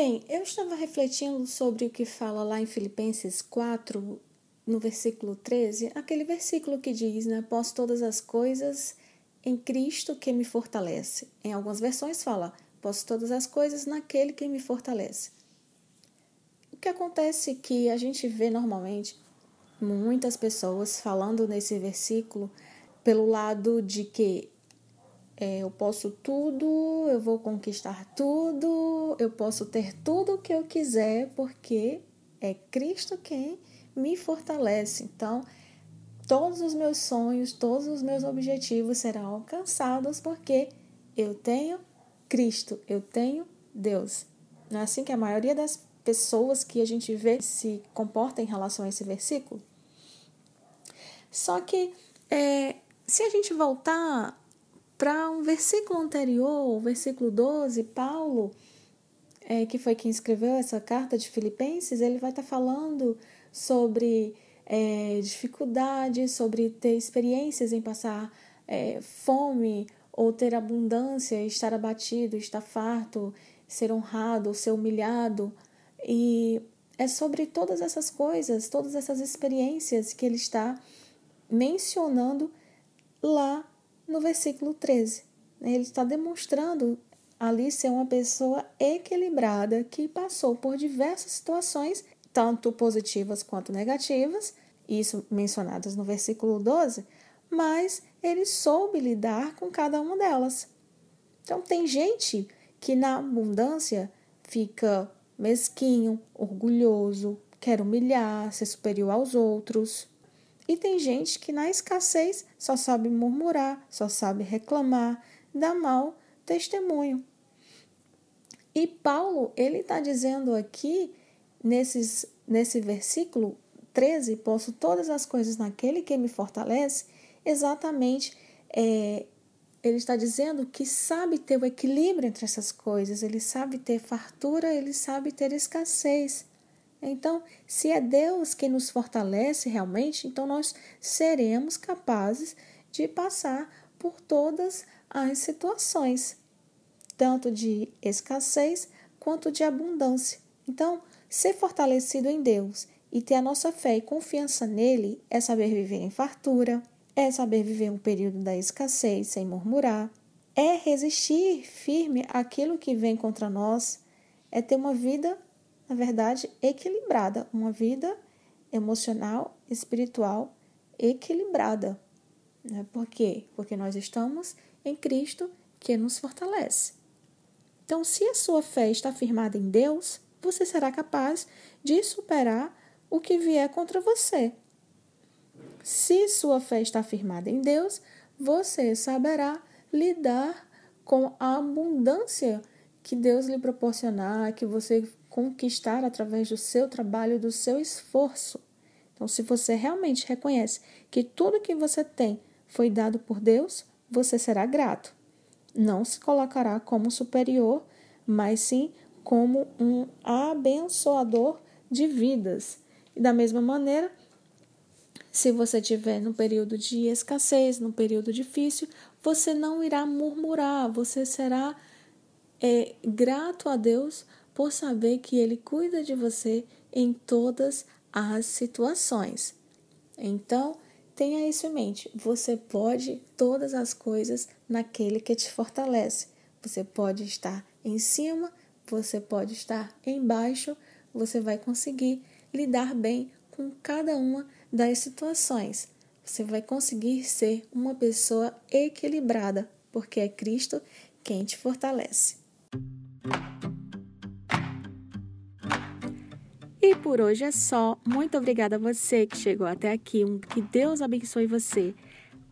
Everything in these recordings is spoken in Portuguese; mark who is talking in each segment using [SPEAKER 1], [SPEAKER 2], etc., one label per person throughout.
[SPEAKER 1] Bem, eu estava refletindo sobre o que fala lá em Filipenses 4, no versículo 13, aquele versículo que diz, né? Posso todas as coisas em Cristo que me fortalece. Em algumas versões fala, posso todas as coisas naquele que me fortalece. O que acontece é que a gente vê normalmente muitas pessoas falando nesse versículo pelo lado de que é, eu posso tudo, eu vou conquistar tudo, eu posso ter tudo o que eu quiser, porque é Cristo quem me fortalece. Então, todos os meus sonhos, todos os meus objetivos serão alcançados porque eu tenho Cristo, eu tenho Deus. Não é assim que a maioria das pessoas que a gente vê se comporta em relação a esse versículo? Só que é, se a gente voltar para um versículo anterior, o versículo 12, Paulo, é, que foi quem escreveu essa carta de Filipenses, ele vai estar tá falando sobre é, dificuldades, sobre ter experiências em passar é, fome ou ter abundância, estar abatido, estar farto, ser honrado, ser humilhado. E é sobre todas essas coisas, todas essas experiências que ele está mencionando lá no versículo 13. Ele está demonstrando ali ser uma pessoa equilibrada que passou por diversas situações, tanto positivas quanto negativas, isso mencionadas no versículo 12, mas ele soube lidar com cada uma delas. Então, tem gente que na abundância fica mesquinho, orgulhoso, quer humilhar, ser superior aos outros. E tem gente que na escassez só sabe murmurar, só sabe reclamar, dar mal testemunho. E Paulo, ele está dizendo aqui, nesses, nesse versículo 13, posso todas as coisas naquele que me fortalece, exatamente, é, ele está dizendo que sabe ter o equilíbrio entre essas coisas, ele sabe ter fartura, ele sabe ter escassez. Então, se é Deus quem nos fortalece realmente, então nós seremos capazes de passar por todas as situações, tanto de escassez quanto de abundância. Então, ser fortalecido em Deus e ter a nossa fé e confiança nele é saber viver em fartura, é saber viver um período da escassez sem murmurar, é resistir firme àquilo que vem contra nós, é ter uma vida na verdade, equilibrada, uma vida emocional, espiritual equilibrada. Né? Por quê? Porque nós estamos em Cristo que nos fortalece. Então, se a sua fé está firmada em Deus, você será capaz de superar o que vier contra você. Se sua fé está firmada em Deus, você saberá lidar com a abundância que Deus lhe proporcionar, que você conquistar através do seu trabalho, do seu esforço. Então, se você realmente reconhece que tudo que você tem foi dado por Deus, você será grato. Não se colocará como superior, mas sim como um abençoador de vidas. E da mesma maneira, se você tiver no período de escassez, no período difícil, você não irá murmurar, você será é, grato a Deus por saber que Ele cuida de você em todas as situações. Então, tenha isso em mente. Você pode todas as coisas naquele que te fortalece. Você pode estar em cima, você pode estar embaixo, você vai conseguir lidar bem com cada uma das situações. Você vai conseguir ser uma pessoa equilibrada, porque é Cristo quem te fortalece. E por hoje é só. Muito obrigada a você que chegou até aqui. Que Deus abençoe você.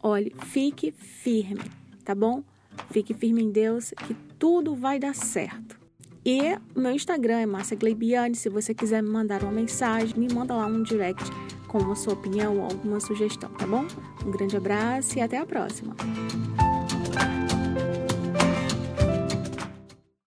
[SPEAKER 1] Olhe, fique firme, tá bom? Fique firme em Deus que tudo vai dar certo. E meu Instagram é Márcia Gleibiane. Se você quiser me mandar uma mensagem, me manda lá um direct com a sua opinião ou alguma sugestão, tá bom? Um grande abraço e até a próxima.